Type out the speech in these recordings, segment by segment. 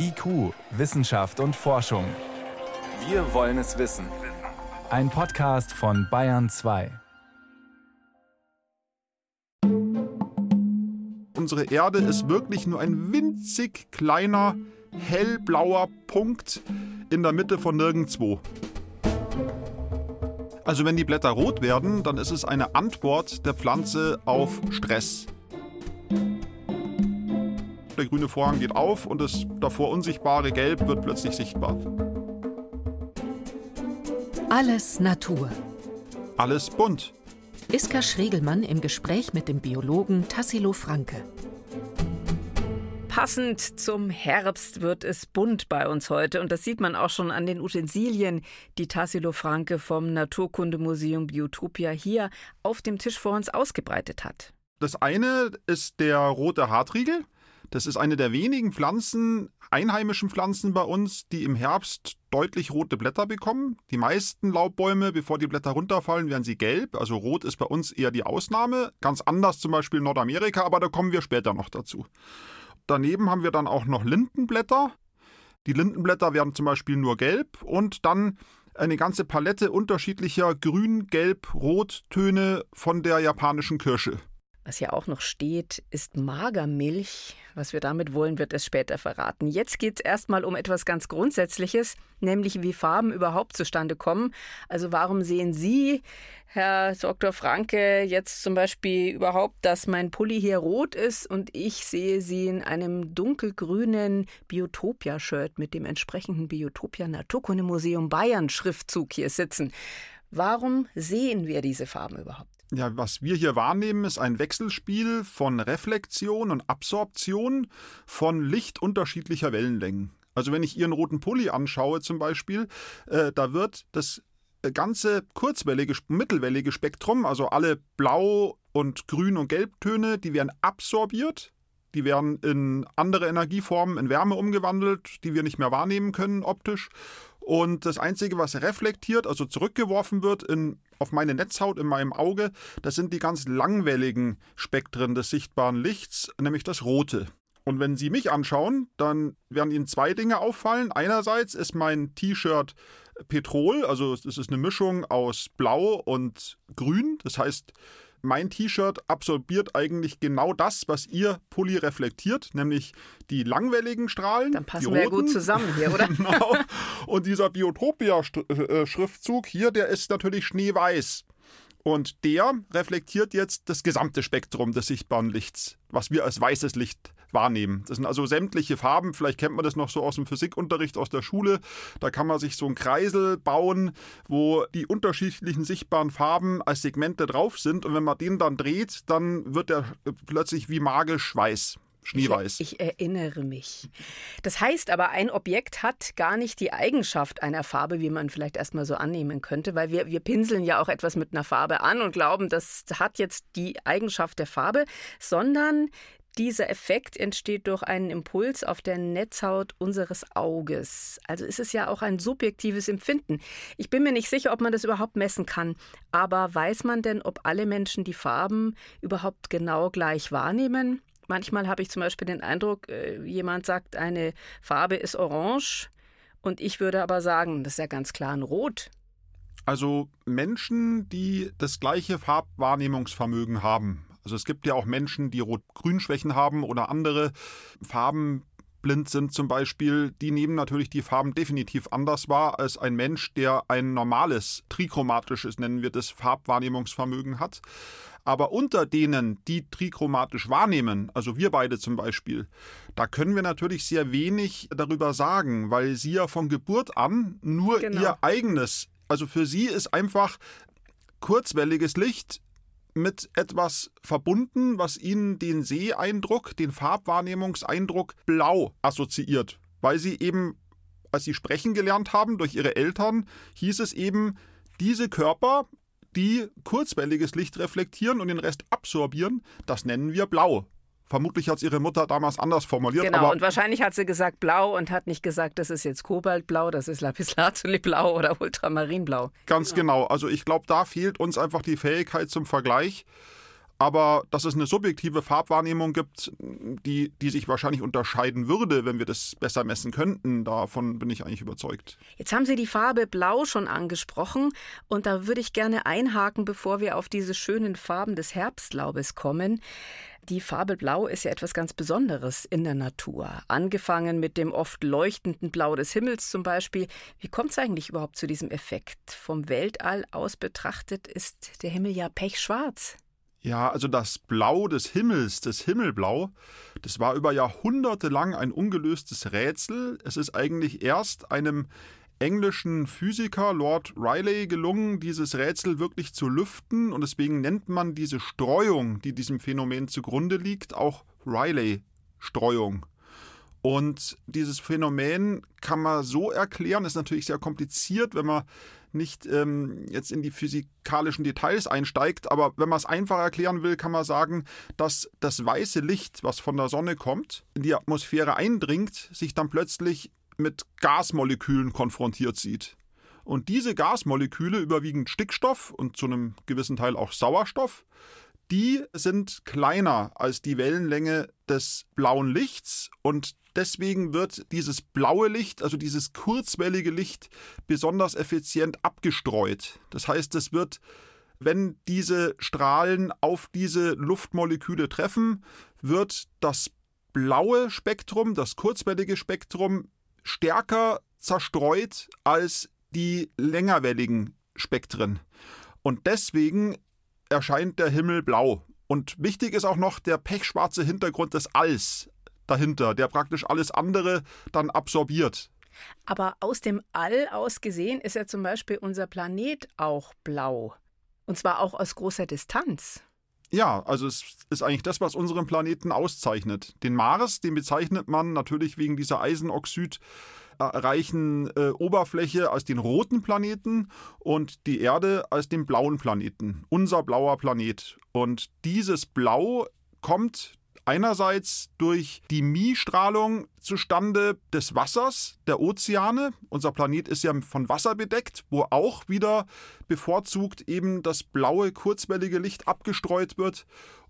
IQ, Wissenschaft und Forschung. Wir wollen es wissen. Ein Podcast von Bayern 2. Unsere Erde ist wirklich nur ein winzig kleiner, hellblauer Punkt in der Mitte von nirgendwo. Also wenn die Blätter rot werden, dann ist es eine Antwort der Pflanze auf Stress. Der grüne Vorhang geht auf und das davor unsichtbare Gelb wird plötzlich sichtbar. Alles Natur. Alles bunt. Iska Schregelmann im Gespräch mit dem Biologen Tassilo Franke. Passend zum Herbst wird es bunt bei uns heute und das sieht man auch schon an den Utensilien, die Tassilo Franke vom Naturkundemuseum Biotopia hier auf dem Tisch vor uns ausgebreitet hat. Das eine ist der rote Hartriegel. Das ist eine der wenigen Pflanzen, einheimischen Pflanzen bei uns, die im Herbst deutlich rote Blätter bekommen. Die meisten Laubbäume, bevor die Blätter runterfallen, werden sie gelb. Also rot ist bei uns eher die Ausnahme. Ganz anders zum Beispiel in Nordamerika, aber da kommen wir später noch dazu. Daneben haben wir dann auch noch Lindenblätter. Die Lindenblätter werden zum Beispiel nur gelb und dann eine ganze Palette unterschiedlicher Grün, Gelb, Rottöne von der japanischen Kirsche. Was hier auch noch steht, ist Magermilch. Was wir damit wollen, wird es später verraten. Jetzt geht es erstmal um etwas ganz Grundsätzliches, nämlich wie Farben überhaupt zustande kommen. Also warum sehen Sie, Herr Dr. Franke, jetzt zum Beispiel überhaupt, dass mein Pulli hier rot ist und ich sehe Sie in einem dunkelgrünen Biotopia-Shirt mit dem entsprechenden Biotopia Naturkundemuseum Bayern Schriftzug hier sitzen. Warum sehen wir diese Farben überhaupt? Ja, was wir hier wahrnehmen, ist ein Wechselspiel von Reflexion und Absorption von Licht unterschiedlicher Wellenlängen. Also wenn ich Ihren roten Pulli anschaue zum Beispiel, äh, da wird das ganze kurzwellige, mittelwellige Spektrum, also alle Blau- und Grün- und Gelbtöne, die werden absorbiert. Die werden in andere Energieformen, in Wärme umgewandelt, die wir nicht mehr wahrnehmen können optisch. Und das Einzige, was reflektiert, also zurückgeworfen wird in, auf meine Netzhaut in meinem Auge, das sind die ganz langwelligen Spektren des sichtbaren Lichts, nämlich das Rote. Und wenn Sie mich anschauen, dann werden Ihnen zwei Dinge auffallen. Einerseits ist mein T-Shirt Petrol, also es ist eine Mischung aus Blau und Grün. Das heißt, mein T-Shirt absorbiert eigentlich genau das, was Ihr Pulli reflektiert, nämlich die langwelligen Strahlen. Dann passen wir ja gut zusammen hier, oder? genau. Und dieser Biotopia-Schriftzug hier, der ist natürlich schneeweiß. Und der reflektiert jetzt das gesamte Spektrum des sichtbaren Lichts, was wir als weißes Licht wahrnehmen. Das sind also sämtliche Farben, vielleicht kennt man das noch so aus dem Physikunterricht aus der Schule. Da kann man sich so einen Kreisel bauen, wo die unterschiedlichen sichtbaren Farben als Segmente drauf sind. Und wenn man den dann dreht, dann wird er plötzlich wie magisch weiß. Schneeweiß. Ich, ich, erinnere mich. Das heißt aber, ein Objekt hat gar nicht die Eigenschaft einer Farbe, wie man vielleicht erstmal so annehmen könnte, weil wir, wir pinseln ja auch etwas mit einer Farbe an und glauben, das hat jetzt die Eigenschaft der Farbe, sondern dieser Effekt entsteht durch einen Impuls auf der Netzhaut unseres Auges. Also ist es ja auch ein subjektives Empfinden. Ich bin mir nicht sicher, ob man das überhaupt messen kann. Aber weiß man denn, ob alle Menschen die Farben überhaupt genau gleich wahrnehmen? Manchmal habe ich zum Beispiel den Eindruck, äh, jemand sagt, eine Farbe ist orange und ich würde aber sagen, das ist ja ganz klar ein Rot. Also Menschen, die das gleiche Farbwahrnehmungsvermögen haben, also es gibt ja auch Menschen, die Rot-Grün-Schwächen haben oder andere Farben blind sind zum Beispiel, die nehmen natürlich die Farben definitiv anders wahr als ein Mensch, der ein normales, trichromatisches, nennen wir das, Farbwahrnehmungsvermögen hat. Aber unter denen, die trichromatisch wahrnehmen, also wir beide zum Beispiel, da können wir natürlich sehr wenig darüber sagen, weil sie ja von Geburt an nur genau. ihr eigenes, also für sie ist einfach kurzwelliges Licht mit etwas verbunden, was ihnen den Seeeindruck, den Farbwahrnehmungseindruck blau assoziiert, weil sie eben, als sie sprechen gelernt haben durch ihre Eltern, hieß es eben, diese Körper, die kurzwelliges Licht reflektieren und den Rest absorbieren, das nennen wir blau. Vermutlich hat es ihre Mutter damals anders formuliert. Genau, und wahrscheinlich hat sie gesagt blau und hat nicht gesagt, das ist jetzt Kobaltblau, das ist Lapislazuli-Blau oder Ultramarinblau. Ganz genau. genau. Also ich glaube, da fehlt uns einfach die Fähigkeit zum Vergleich. Aber dass es eine subjektive Farbwahrnehmung gibt, die, die sich wahrscheinlich unterscheiden würde, wenn wir das besser messen könnten, davon bin ich eigentlich überzeugt. Jetzt haben Sie die Farbe Blau schon angesprochen und da würde ich gerne einhaken, bevor wir auf diese schönen Farben des Herbstlaubes kommen. Die Farbe Blau ist ja etwas ganz Besonderes in der Natur. Angefangen mit dem oft leuchtenden Blau des Himmels zum Beispiel. Wie kommt es eigentlich überhaupt zu diesem Effekt? Vom Weltall aus betrachtet ist der Himmel ja pechschwarz. Ja, also das Blau des Himmels, das Himmelblau, das war über Jahrhunderte lang ein ungelöstes Rätsel. Es ist eigentlich erst einem englischen Physiker Lord Riley gelungen, dieses Rätsel wirklich zu lüften und deswegen nennt man diese Streuung, die diesem Phänomen zugrunde liegt, auch Riley-Streuung. Und dieses Phänomen kann man so erklären, ist natürlich sehr kompliziert, wenn man nicht ähm, jetzt in die physikalischen Details einsteigt, aber wenn man es einfach erklären will, kann man sagen, dass das weiße Licht, was von der Sonne kommt, in die Atmosphäre eindringt, sich dann plötzlich mit Gasmolekülen konfrontiert sieht. Und diese Gasmoleküle, überwiegend Stickstoff und zu einem gewissen Teil auch Sauerstoff, die sind kleiner als die Wellenlänge des blauen Lichts und deswegen wird dieses blaue Licht, also dieses kurzwellige Licht, besonders effizient abgestreut. Das heißt, es wird, wenn diese Strahlen auf diese Luftmoleküle treffen, wird das blaue Spektrum, das kurzwellige Spektrum, stärker zerstreut als die längerwelligen Spektren. Und deswegen erscheint der Himmel blau. Und wichtig ist auch noch der pechschwarze Hintergrund des Alls dahinter, der praktisch alles andere dann absorbiert. Aber aus dem All aus gesehen ist ja zum Beispiel unser Planet auch blau. Und zwar auch aus großer Distanz. Ja, also es ist eigentlich das, was unseren Planeten auszeichnet. Den Mars, den bezeichnet man natürlich wegen dieser Eisenoxid reichen äh, Oberfläche als den roten Planeten und die Erde als den blauen Planeten. Unser blauer Planet. Und dieses Blau kommt einerseits durch die Mie-Strahlung zustande des Wassers, der Ozeane. Unser Planet ist ja von Wasser bedeckt, wo auch wieder bevorzugt eben das blaue kurzwellige Licht abgestreut wird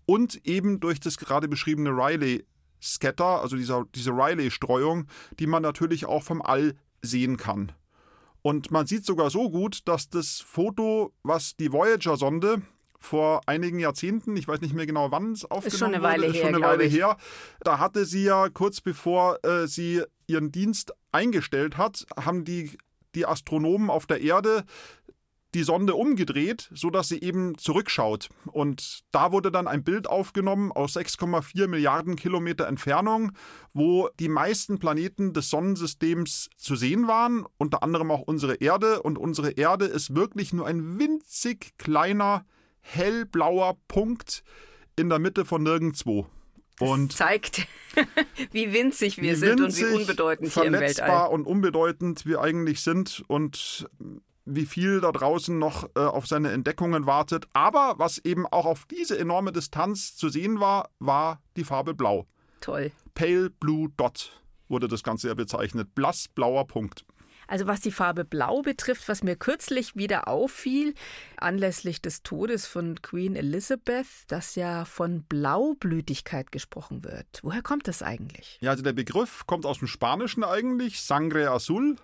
und eben durch das gerade beschriebene Riley Scatter, also dieser, diese Riley-Streuung, die man natürlich auch vom All sehen kann. Und man sieht sogar so gut, dass das Foto, was die Voyager-Sonde vor einigen Jahrzehnten, ich weiß nicht mehr genau wann es aufgenommen ist schon eine Weile wurde, her, schon eine Weile her, da hatte sie ja kurz bevor äh, sie ihren Dienst eingestellt hat, haben die die Astronomen auf der Erde die Sonde umgedreht, sodass sie eben zurückschaut. Und da wurde dann ein Bild aufgenommen aus 6,4 Milliarden Kilometer Entfernung, wo die meisten Planeten des Sonnensystems zu sehen waren, unter anderem auch unsere Erde. Und unsere Erde ist wirklich nur ein winzig kleiner, hellblauer Punkt in der Mitte von nirgendwo. Und das zeigt, wie winzig wir wie sind winzig, und wie unbedeutend hier im Weltall. Verletzbar und unbedeutend wir eigentlich sind und wie viel da draußen noch äh, auf seine Entdeckungen wartet. Aber was eben auch auf diese enorme Distanz zu sehen war, war die Farbe Blau. Toll. Pale Blue Dot wurde das Ganze ja bezeichnet. Blassblauer Punkt. Also was die Farbe Blau betrifft, was mir kürzlich wieder auffiel, anlässlich des Todes von Queen Elizabeth, dass ja von Blaublütigkeit gesprochen wird. Woher kommt das eigentlich? Ja, also der Begriff kommt aus dem Spanischen eigentlich, Sangre Azul.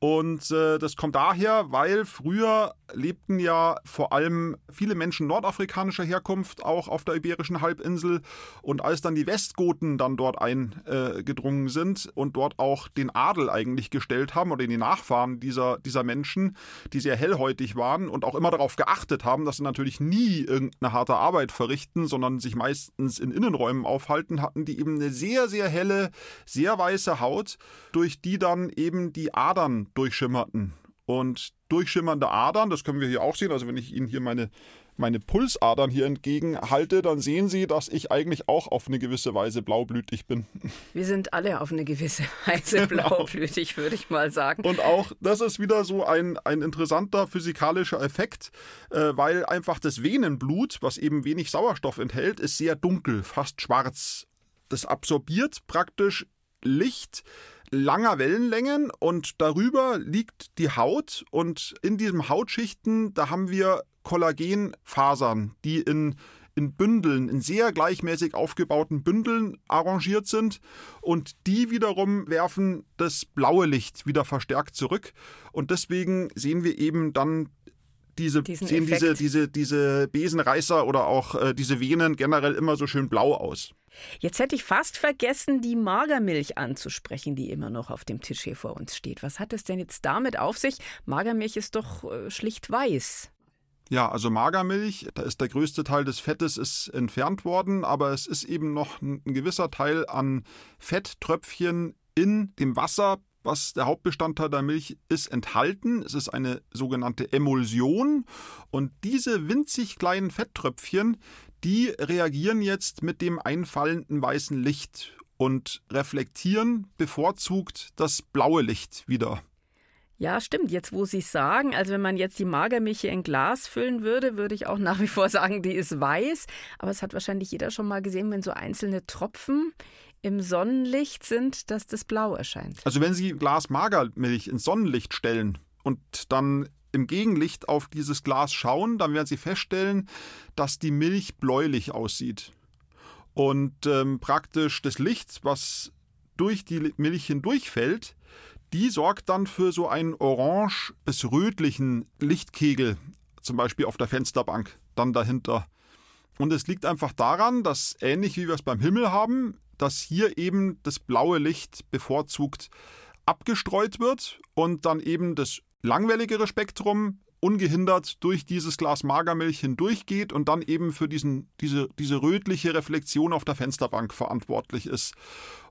Und äh, das kommt daher, weil früher lebten ja vor allem viele Menschen nordafrikanischer Herkunft auch auf der Iberischen Halbinsel. Und als dann die Westgoten dann dort eingedrungen sind und dort auch den Adel eigentlich gestellt haben oder die Nachfahren dieser, dieser Menschen, die sehr hellhäutig waren und auch immer darauf geachtet haben, dass sie natürlich nie irgendeine harte Arbeit verrichten, sondern sich meistens in Innenräumen aufhalten, hatten die eben eine sehr, sehr helle, sehr weiße Haut, durch die dann eben die Adern durchschimmerten. Und durchschimmernde Adern, das können wir hier auch sehen, also wenn ich Ihnen hier meine, meine Pulsadern hier entgegenhalte, dann sehen Sie, dass ich eigentlich auch auf eine gewisse Weise blaublütig bin. Wir sind alle auf eine gewisse Weise genau. blaublütig, würde ich mal sagen. Und auch das ist wieder so ein, ein interessanter physikalischer Effekt, äh, weil einfach das Venenblut, was eben wenig Sauerstoff enthält, ist sehr dunkel, fast schwarz. Das absorbiert praktisch Licht langer Wellenlängen und darüber liegt die Haut und in diesen Hautschichten, da haben wir Kollagenfasern, die in in Bündeln, in sehr gleichmäßig aufgebauten Bündeln arrangiert sind und die wiederum werfen das blaue Licht wieder verstärkt zurück. Und deswegen sehen wir eben dann diese, sehen diese, diese, diese Besenreißer oder auch äh, diese Venen generell immer so schön blau aus. Jetzt hätte ich fast vergessen, die Magermilch anzusprechen, die immer noch auf dem Tisch hier vor uns steht. Was hat es denn jetzt damit auf sich? Magermilch ist doch äh, schlicht weiß. Ja, also Magermilch, da ist der größte Teil des Fettes ist entfernt worden, aber es ist eben noch ein gewisser Teil an Fetttröpfchen in dem Wasser, was der Hauptbestandteil der Milch ist, enthalten. Es ist eine sogenannte Emulsion und diese winzig kleinen Fetttröpfchen, die reagieren jetzt mit dem einfallenden weißen Licht und reflektieren bevorzugt das blaue Licht wieder. Ja, stimmt. Jetzt, wo Sie sagen, also wenn man jetzt die Magermilch in Glas füllen würde, würde ich auch nach wie vor sagen, die ist weiß. Aber es hat wahrscheinlich jeder schon mal gesehen, wenn so einzelne Tropfen im Sonnenlicht sind, dass das blau erscheint. Also wenn Sie Glas Magermilch ins Sonnenlicht stellen und dann im Gegenlicht auf dieses Glas schauen, dann werden Sie feststellen, dass die Milch bläulich aussieht. Und ähm, praktisch das Licht, was durch die Milch hindurchfällt, die sorgt dann für so einen orange bis rötlichen Lichtkegel, zum Beispiel auf der Fensterbank, dann dahinter. Und es liegt einfach daran, dass ähnlich wie wir es beim Himmel haben, dass hier eben das blaue Licht bevorzugt abgestreut wird und dann eben das langwelligere Spektrum ungehindert durch dieses Glas Magermilch hindurchgeht und dann eben für diesen, diese, diese rötliche Reflexion auf der Fensterbank verantwortlich ist.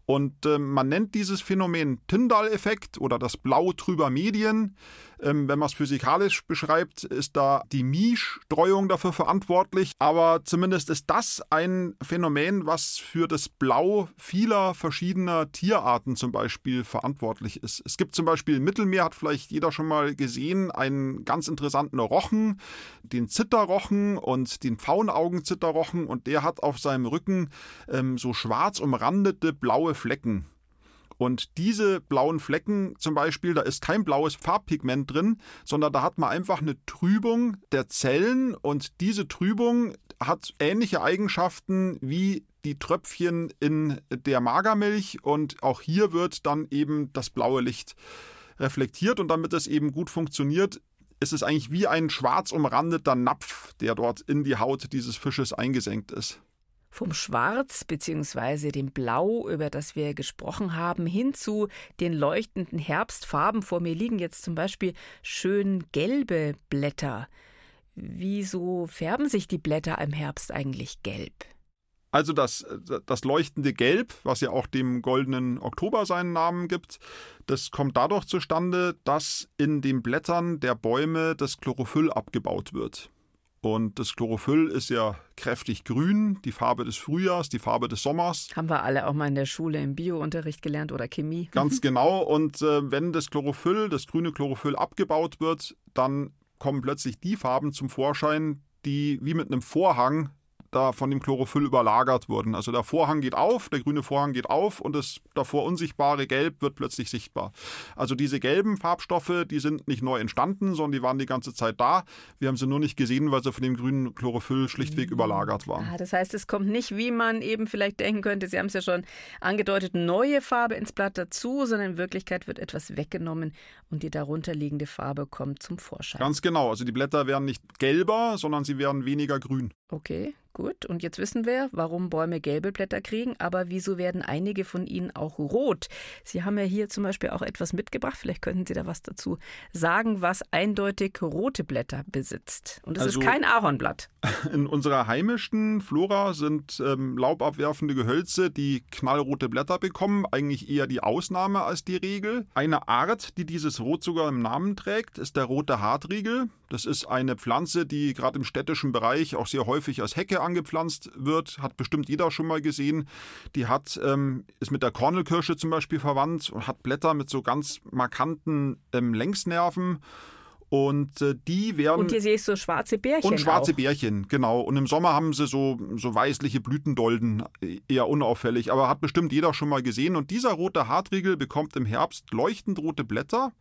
Und äh, man nennt dieses Phänomen Tyndall-Effekt oder das Blau trüber Medien. Ähm, wenn man es physikalisch beschreibt, ist da die Mie-Streuung dafür verantwortlich. Aber zumindest ist das ein Phänomen, was für das Blau vieler verschiedener Tierarten zum Beispiel verantwortlich ist. Es gibt zum Beispiel im Mittelmeer, hat vielleicht jeder schon mal gesehen, einen ganz interessanten Rochen, den Zitterrochen und den Pfauenaugenzitterrochen. Und der hat auf seinem Rücken ähm, so schwarz umrandete blaue Flecken. Und diese blauen Flecken zum Beispiel, da ist kein blaues Farbpigment drin, sondern da hat man einfach eine Trübung der Zellen und diese Trübung hat ähnliche Eigenschaften wie die Tröpfchen in der Magermilch und auch hier wird dann eben das blaue Licht reflektiert und damit es eben gut funktioniert, ist es eigentlich wie ein schwarz umrandeter Napf, der dort in die Haut dieses Fisches eingesenkt ist. Vom Schwarz bzw. dem Blau, über das wir gesprochen haben, hin zu den leuchtenden Herbstfarben. Vor mir liegen jetzt zum Beispiel schön gelbe Blätter. Wieso färben sich die Blätter im Herbst eigentlich gelb? Also das, das leuchtende Gelb, was ja auch dem goldenen Oktober seinen Namen gibt, das kommt dadurch zustande, dass in den Blättern der Bäume das Chlorophyll abgebaut wird. Und das Chlorophyll ist ja kräftig grün, die Farbe des Frühjahrs, die Farbe des Sommers. Haben wir alle auch mal in der Schule im Biounterricht gelernt oder Chemie. Ganz genau. Und äh, wenn das Chlorophyll, das grüne Chlorophyll abgebaut wird, dann kommen plötzlich die Farben zum Vorschein, die wie mit einem Vorhang da von dem Chlorophyll überlagert wurden. Also der Vorhang geht auf, der grüne Vorhang geht auf und das davor unsichtbare Gelb wird plötzlich sichtbar. Also diese gelben Farbstoffe, die sind nicht neu entstanden, sondern die waren die ganze Zeit da. Wir haben sie nur nicht gesehen, weil sie von dem grünen Chlorophyll schlichtweg mhm. überlagert waren. Ah, das heißt, es kommt nicht, wie man eben vielleicht denken könnte, Sie haben es ja schon angedeutet, neue Farbe ins Blatt dazu, sondern in Wirklichkeit wird etwas weggenommen und die darunterliegende Farbe kommt zum Vorschein. Ganz genau. Also die Blätter werden nicht gelber, sondern sie werden weniger grün. Okay, Gut, und jetzt wissen wir, warum Bäume gelbe Blätter kriegen, aber wieso werden einige von ihnen auch rot? Sie haben ja hier zum Beispiel auch etwas mitgebracht, vielleicht könnten Sie da was dazu sagen, was eindeutig rote Blätter besitzt. Und es also, ist kein Ahornblatt. In unserer heimischen Flora sind ähm, laubabwerfende Gehölze, die knallrote Blätter bekommen, eigentlich eher die Ausnahme als die Regel. Eine Art, die dieses Rot sogar im Namen trägt, ist der rote Hartriegel. Das ist eine Pflanze, die gerade im städtischen Bereich auch sehr häufig als Hecke angepflanzt wird, hat bestimmt jeder schon mal gesehen. Die hat, ähm, ist mit der Kornelkirsche zum Beispiel verwandt und hat Blätter mit so ganz markanten ähm, Längsnerven. Und äh, die werden. Und hier sehe ich so schwarze Bärchen. Und schwarze auch. Bärchen, genau. Und im Sommer haben sie so, so weißliche Blütendolden, eher unauffällig, aber hat bestimmt jeder schon mal gesehen. Und dieser rote Hartriegel bekommt im Herbst leuchtend rote Blätter.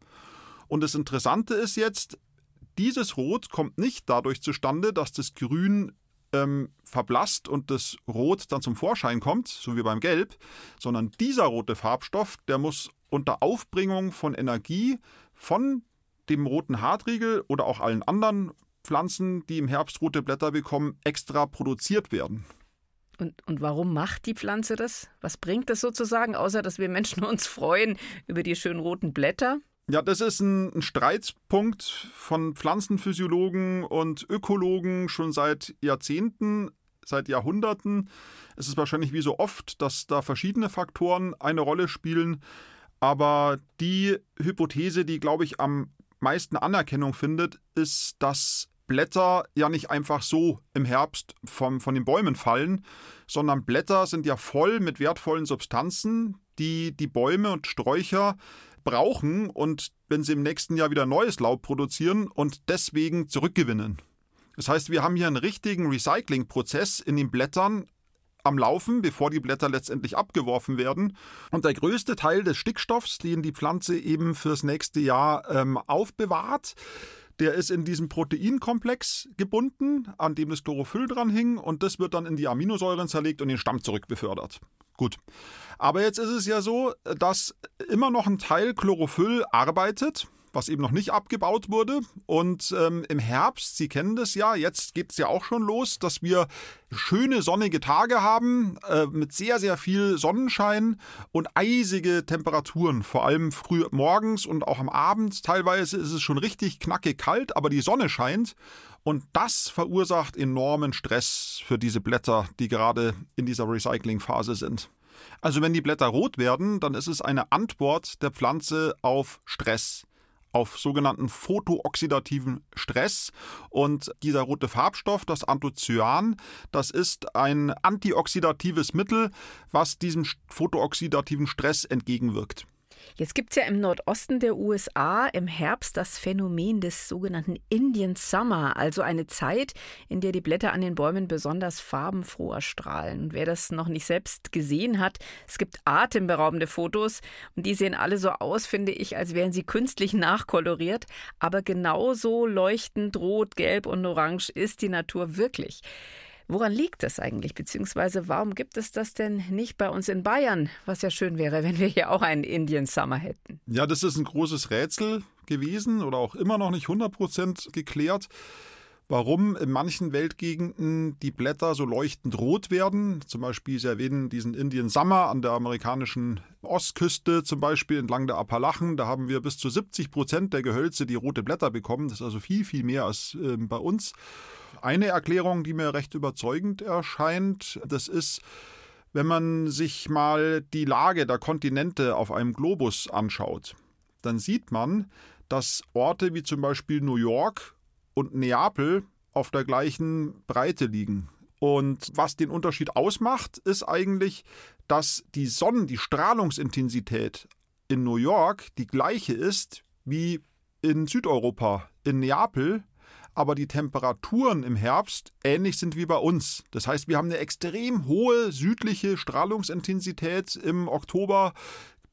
Und das Interessante ist jetzt, dieses Rot kommt nicht dadurch zustande, dass das Grün ähm, verblasst und das Rot dann zum Vorschein kommt, so wie beim Gelb, sondern dieser rote Farbstoff, der muss unter Aufbringung von Energie von dem roten Hartriegel oder auch allen anderen Pflanzen, die im Herbst rote Blätter bekommen, extra produziert werden. Und, und warum macht die Pflanze das? Was bringt das sozusagen, außer dass wir Menschen uns freuen über die schönen roten Blätter? Ja, das ist ein, ein Streitpunkt von Pflanzenphysiologen und Ökologen schon seit Jahrzehnten, seit Jahrhunderten. Es ist wahrscheinlich wie so oft, dass da verschiedene Faktoren eine Rolle spielen. Aber die Hypothese, die, glaube ich, am meisten Anerkennung findet, ist, dass Blätter ja nicht einfach so im Herbst vom, von den Bäumen fallen, sondern Blätter sind ja voll mit wertvollen Substanzen, die die Bäume und Sträucher brauchen und wenn sie im nächsten Jahr wieder neues Laub produzieren und deswegen zurückgewinnen. Das heißt, wir haben hier einen richtigen Recyclingprozess in den Blättern am Laufen, bevor die Blätter letztendlich abgeworfen werden. Und der größte Teil des Stickstoffs, den die Pflanze eben fürs nächste Jahr ähm, aufbewahrt, der ist in diesem Proteinkomplex gebunden, an dem das Chlorophyll dran hing, und das wird dann in die Aminosäuren zerlegt und den Stamm zurückbefördert. Gut. Aber jetzt ist es ja so, dass immer noch ein Teil Chlorophyll arbeitet was eben noch nicht abgebaut wurde. Und ähm, im Herbst, Sie kennen das ja, jetzt geht es ja auch schon los, dass wir schöne sonnige Tage haben äh, mit sehr, sehr viel Sonnenschein und eisige Temperaturen, vor allem früh morgens und auch am Abend. Teilweise ist es schon richtig knackig kalt, aber die Sonne scheint. Und das verursacht enormen Stress für diese Blätter, die gerade in dieser Recyclingphase sind. Also wenn die Blätter rot werden, dann ist es eine Antwort der Pflanze auf Stress auf sogenannten photooxidativen Stress. Und dieser rote Farbstoff, das Anthocyan, das ist ein antioxidatives Mittel, was diesem photooxidativen Stress entgegenwirkt. Jetzt gibt es ja im Nordosten der USA im Herbst das Phänomen des sogenannten Indian Summer, also eine Zeit, in der die Blätter an den Bäumen besonders farbenfroh erstrahlen. Und wer das noch nicht selbst gesehen hat, es gibt atemberaubende Fotos und die sehen alle so aus, finde ich, als wären sie künstlich nachkoloriert, aber genauso leuchtend rot, gelb und orange ist die Natur wirklich. Woran liegt das eigentlich? Beziehungsweise warum gibt es das denn nicht bei uns in Bayern? Was ja schön wäre, wenn wir hier auch einen Indian Summer hätten. Ja, das ist ein großes Rätsel gewesen oder auch immer noch nicht 100 Prozent geklärt warum in manchen Weltgegenden die Blätter so leuchtend rot werden. Zum Beispiel, Sie erwähnen diesen Indian Summer an der amerikanischen Ostküste, zum Beispiel entlang der Appalachen. Da haben wir bis zu 70 Prozent der Gehölze, die rote Blätter bekommen. Das ist also viel, viel mehr als äh, bei uns. Eine Erklärung, die mir recht überzeugend erscheint, das ist, wenn man sich mal die Lage der Kontinente auf einem Globus anschaut, dann sieht man, dass Orte wie zum Beispiel New York und Neapel auf der gleichen Breite liegen. Und was den Unterschied ausmacht, ist eigentlich, dass die Sonnen, die Strahlungsintensität in New York die gleiche ist wie in Südeuropa, in Neapel aber die Temperaturen im Herbst ähnlich sind wie bei uns. Das heißt, wir haben eine extrem hohe südliche Strahlungsintensität im Oktober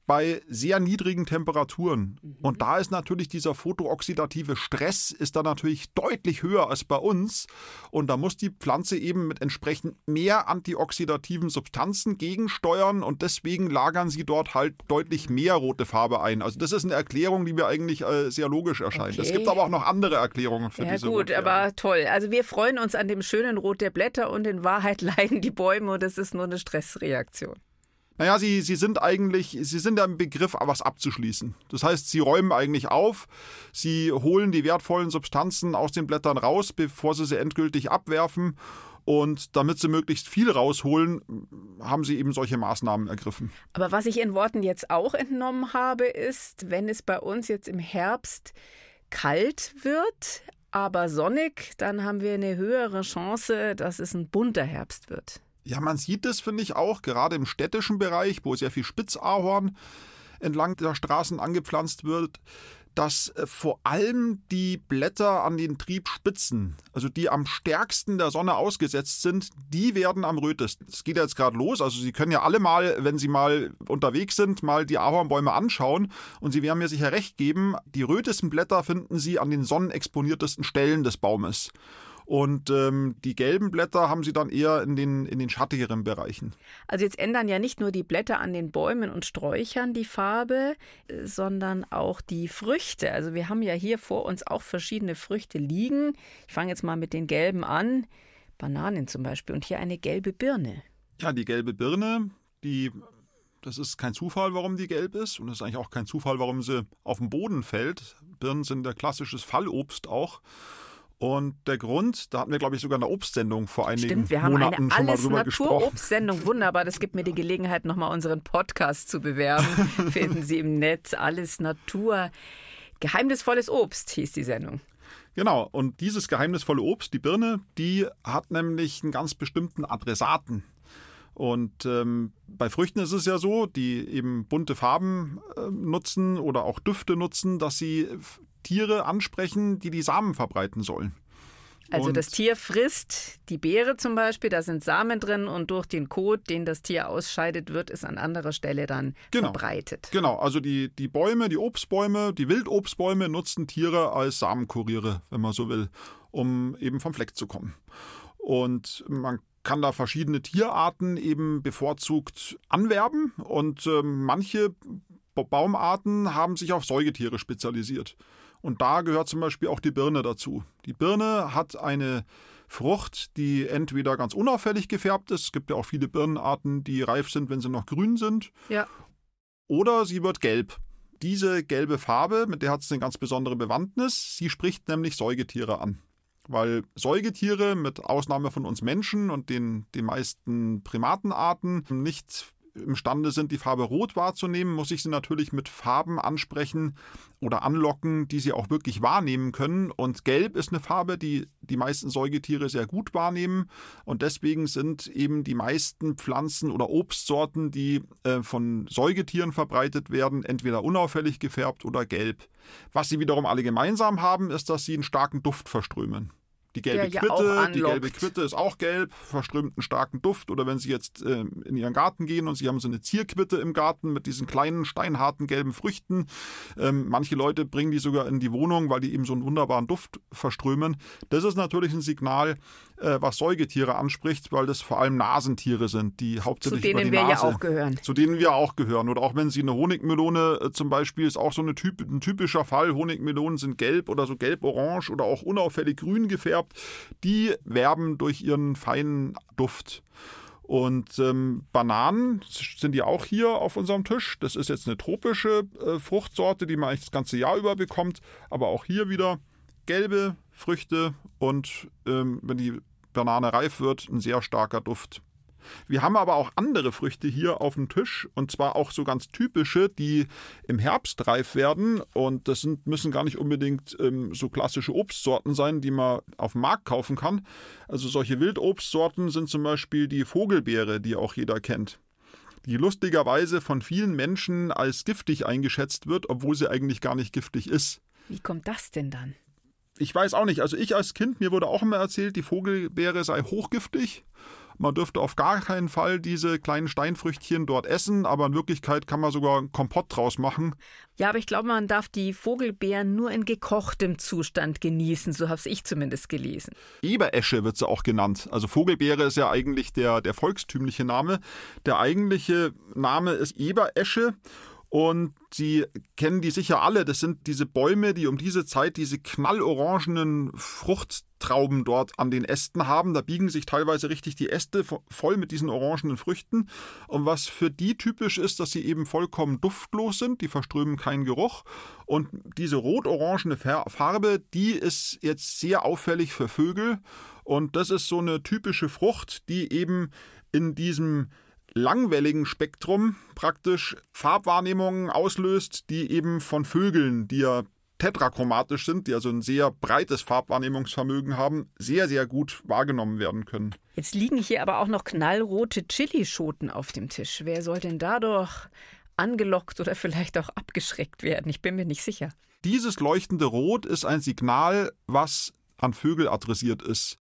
bei sehr niedrigen Temperaturen. Mhm. Und da ist natürlich dieser photooxidative Stress ist da natürlich deutlich höher als bei uns. Und da muss die Pflanze eben mit entsprechend mehr antioxidativen Substanzen gegensteuern und deswegen lagern sie dort halt deutlich mehr rote Farbe ein. Also das ist eine Erklärung, die mir eigentlich äh, sehr logisch erscheint. Okay. Es gibt aber auch noch andere Erklärungen für ja, diese Ja gut, aber toll. Also wir freuen uns an dem schönen Rot der Blätter und in Wahrheit leiden die Bäume und es ist nur eine Stressreaktion. Naja, sie, sie sind eigentlich, sie sind im Begriff, was abzuschließen. Das heißt, sie räumen eigentlich auf, sie holen die wertvollen Substanzen aus den Blättern raus, bevor sie sie endgültig abwerfen. Und damit sie möglichst viel rausholen, haben sie eben solche Maßnahmen ergriffen. Aber was ich Ihren Worten jetzt auch entnommen habe, ist, wenn es bei uns jetzt im Herbst kalt wird, aber sonnig, dann haben wir eine höhere Chance, dass es ein bunter Herbst wird. Ja, man sieht es, finde ich auch, gerade im städtischen Bereich, wo sehr viel Spitzahorn entlang der Straßen angepflanzt wird, dass äh, vor allem die Blätter an den Triebspitzen, also die am stärksten der Sonne ausgesetzt sind, die werden am rötesten. Es geht jetzt gerade los, also Sie können ja alle mal, wenn Sie mal unterwegs sind, mal die Ahornbäume anschauen und Sie werden mir sicher recht geben, die rötesten Blätter finden Sie an den sonnenexponiertesten Stellen des Baumes. Und ähm, die gelben Blätter haben sie dann eher in den, in den schattigeren Bereichen. Also jetzt ändern ja nicht nur die Blätter an den Bäumen und Sträuchern die Farbe, sondern auch die Früchte. Also wir haben ja hier vor uns auch verschiedene Früchte liegen. Ich fange jetzt mal mit den gelben an. Bananen zum Beispiel und hier eine gelbe Birne. Ja, die gelbe Birne, die das ist kein Zufall, warum die gelb ist. Und es ist eigentlich auch kein Zufall, warum sie auf den Boden fällt. Birnen sind der klassisches Fallobst auch. Und der Grund, da hatten wir, glaube ich, sogar eine Obstsendung vor einigen Stimmt, wir haben Monaten eine schon mal drüber gesprochen. Naturobstsendung. Wunderbar, das gibt mir die Gelegenheit, nochmal unseren Podcast zu bewerben. Finden Sie im Netz alles Natur. Geheimnisvolles Obst hieß die Sendung. Genau, und dieses geheimnisvolle Obst, die Birne, die hat nämlich einen ganz bestimmten Adressaten. Und ähm, bei Früchten ist es ja so, die eben bunte Farben äh, nutzen oder auch Düfte nutzen, dass sie Tiere ansprechen, die die Samen verbreiten sollen. Also Und- das Tier frisst die Beere zum Beispiel, da sind Samen drin und durch den Kot, den das Tier ausscheidet, wird es an anderer Stelle dann Genau. verbreitet. Genau, also die, die Bäume, die Obstbäume, die Wildobstbäume nutzen Tiere als Samenkuriere, wenn man so will, um eben vom Fleck zu kommen. Und man kann da verschiedene Tierarten eben bevorzugt anwerben und ähm, manche Ba- Baumarten haben sich auf Säugetiere spezialisiert. Und da gehört zum Beispiel auch die Birne dazu. Die Birne hat eine Frucht, die entweder ganz unauffällig gefärbt ist. Es gibt ja auch viele Birnenarten, die reif sind, wenn sie noch grün sind Ja. oder sie wird gelb. Diese gelbe Farbe, mit der hat es eine ganz besondere Bewandtnis. Sie spricht nämlich Säugetiere an. Weil Säugetiere, mit Ausnahme von uns Menschen und den, den meisten Primatenarten, nicht imstande sind, die Farbe rot wahrzunehmen, muss ich sie natürlich mit Farben ansprechen oder anlocken, die sie auch wirklich wahrnehmen können. Und gelb ist eine Farbe, die die meisten Säugetiere sehr gut wahrnehmen. Und deswegen sind eben die meisten Pflanzen oder Obstsorten, die äh, von Säugetieren verbreitet werden, entweder unauffällig gefärbt oder gelb. Was sie wiederum alle gemeinsam haben, ist, dass sie einen starken Duft verströmen. Die gelbe ja Quitte, die gelbe Quitte ist auch gelb, verströmt einen starken Duft. Oder wenn Sie jetzt äh, in Ihren Garten gehen und Sie haben so eine Zierquitte im Garten mit diesen kleinen, steinharten gelben Früchten. Ähm, manche Leute bringen die sogar in die Wohnung, weil die eben so einen wunderbaren Duft verströmen. Das ist natürlich ein Signal, äh, was Säugetiere anspricht, weil das vor allem Nasentiere sind, die Zu hauptsächlich über denen die wir Nase ja auch gehören. zu denen wir auch gehören. Oder auch wenn Sie eine Honigmelone äh, zum Beispiel ist auch so eine typ, ein typischer Fall. Honigmelonen sind gelb oder so gelb-orange oder auch unauffällig grün gefärbt. Die werben durch ihren feinen Duft. Und ähm, Bananen sind ja auch hier auf unserem Tisch. Das ist jetzt eine tropische äh, Fruchtsorte, die man eigentlich das ganze Jahr über bekommt. Aber auch hier wieder gelbe Früchte und ähm, wenn die Banane reif wird, ein sehr starker Duft. Wir haben aber auch andere Früchte hier auf dem Tisch und zwar auch so ganz typische, die im Herbst reif werden und das sind, müssen gar nicht unbedingt ähm, so klassische Obstsorten sein, die man auf dem Markt kaufen kann. Also solche Wildobstsorten sind zum Beispiel die Vogelbeere, die auch jeder kennt. Die lustigerweise von vielen Menschen als giftig eingeschätzt wird, obwohl sie eigentlich gar nicht giftig ist. Wie kommt das denn dann? Ich weiß auch nicht. Also ich als Kind, mir wurde auch immer erzählt, die Vogelbeere sei hochgiftig. Man dürfte auf gar keinen Fall diese kleinen Steinfrüchtchen dort essen, aber in Wirklichkeit kann man sogar einen Kompott draus machen. Ja, aber ich glaube, man darf die Vogelbeeren nur in gekochtem Zustand genießen. So habe ich zumindest gelesen. Eberesche wird sie auch genannt. Also Vogelbeere ist ja eigentlich der, der volkstümliche Name. Der eigentliche Name ist Eberesche. Und Sie kennen die sicher alle. Das sind diese Bäume, die um diese Zeit diese knallorangenen Fruchttrauben dort an den Ästen haben. Da biegen sich teilweise richtig die Äste vo- voll mit diesen orangenen Früchten. Und was für die typisch ist, dass sie eben vollkommen duftlos sind. Die verströmen keinen Geruch. Und diese rot-orangene Farbe, die ist jetzt sehr auffällig für Vögel. Und das ist so eine typische Frucht, die eben in diesem langwelligen Spektrum praktisch Farbwahrnehmungen auslöst, die eben von Vögeln, die ja tetrachromatisch sind, die also ein sehr breites Farbwahrnehmungsvermögen haben, sehr, sehr gut wahrgenommen werden können. Jetzt liegen hier aber auch noch knallrote Chilischoten auf dem Tisch. Wer soll denn dadurch angelockt oder vielleicht auch abgeschreckt werden? Ich bin mir nicht sicher. Dieses leuchtende Rot ist ein Signal, was an Vögel adressiert ist.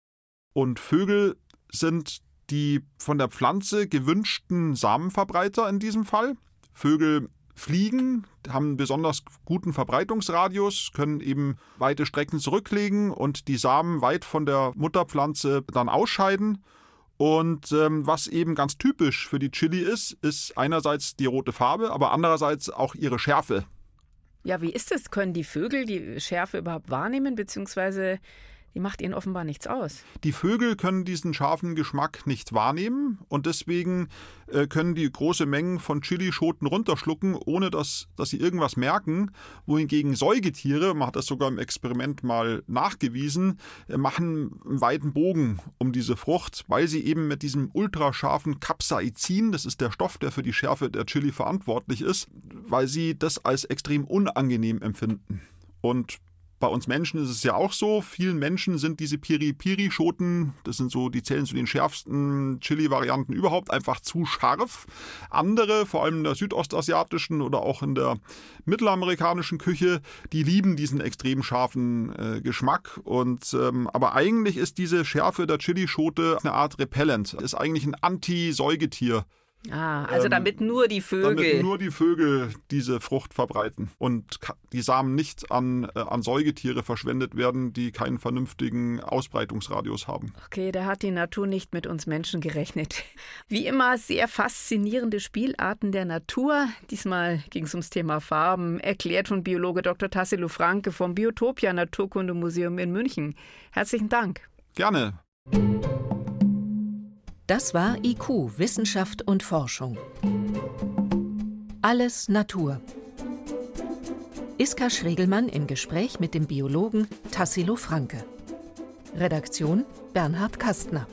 Und Vögel sind die von der Pflanze gewünschten Samenverbreiter in diesem Fall. Vögel fliegen, haben einen besonders guten Verbreitungsradius, können eben weite Strecken zurücklegen und die Samen weit von der Mutterpflanze dann ausscheiden. Und ähm, was eben ganz typisch für die Chili ist, ist einerseits die rote Farbe, aber andererseits auch ihre Schärfe. Ja, wie ist es? Können die Vögel die Schärfe überhaupt wahrnehmen, beziehungsweise die macht ihnen offenbar nichts aus. Die Vögel können diesen scharfen Geschmack nicht wahrnehmen und deswegen äh, können die große Mengen von Chilischoten runterschlucken, ohne dass, dass sie irgendwas merken. Wohingegen Säugetiere, man hat das sogar im Experiment mal nachgewiesen, äh, machen einen weiten Bogen um diese Frucht, weil sie eben mit diesem ultrascharfen Capsaicin, das ist der Stoff, der für die Schärfe der Chili verantwortlich ist, weil sie das als extrem unangenehm empfinden. Und bei uns Menschen ist es ja auch so. Vielen Menschen sind diese Piri-Piri-Schoten, das sind so, die zählen zu den schärfsten Chili-Varianten überhaupt, einfach zu scharf. Andere, vor allem in der südostasiatischen oder auch in der mittelamerikanischen Küche, die lieben diesen extrem scharfen äh, Geschmack. Und ähm, aber eigentlich ist diese Schärfe der Chilischote eine Art Repellent. Ist eigentlich ein Anti-Säugetier. Ah, also ähm, damit nur die Vögel. Damit nur die Vögel diese Frucht verbreiten und die Samen nicht an, äh, an Säugetiere verschwendet werden, die keinen vernünftigen Ausbreitungsradius haben. Okay, da hat die Natur nicht mit uns Menschen gerechnet. Wie immer sehr faszinierende Spielarten der Natur. Diesmal ging es ums Thema Farben, erklärt von Biologe Dr. Tassilo Franke vom Biotopia Naturkundemuseum in München. Herzlichen Dank. Gerne. Das war IQ, Wissenschaft und Forschung. Alles Natur. Iska Schregelmann im Gespräch mit dem Biologen Tassilo Franke. Redaktion Bernhard Kastner.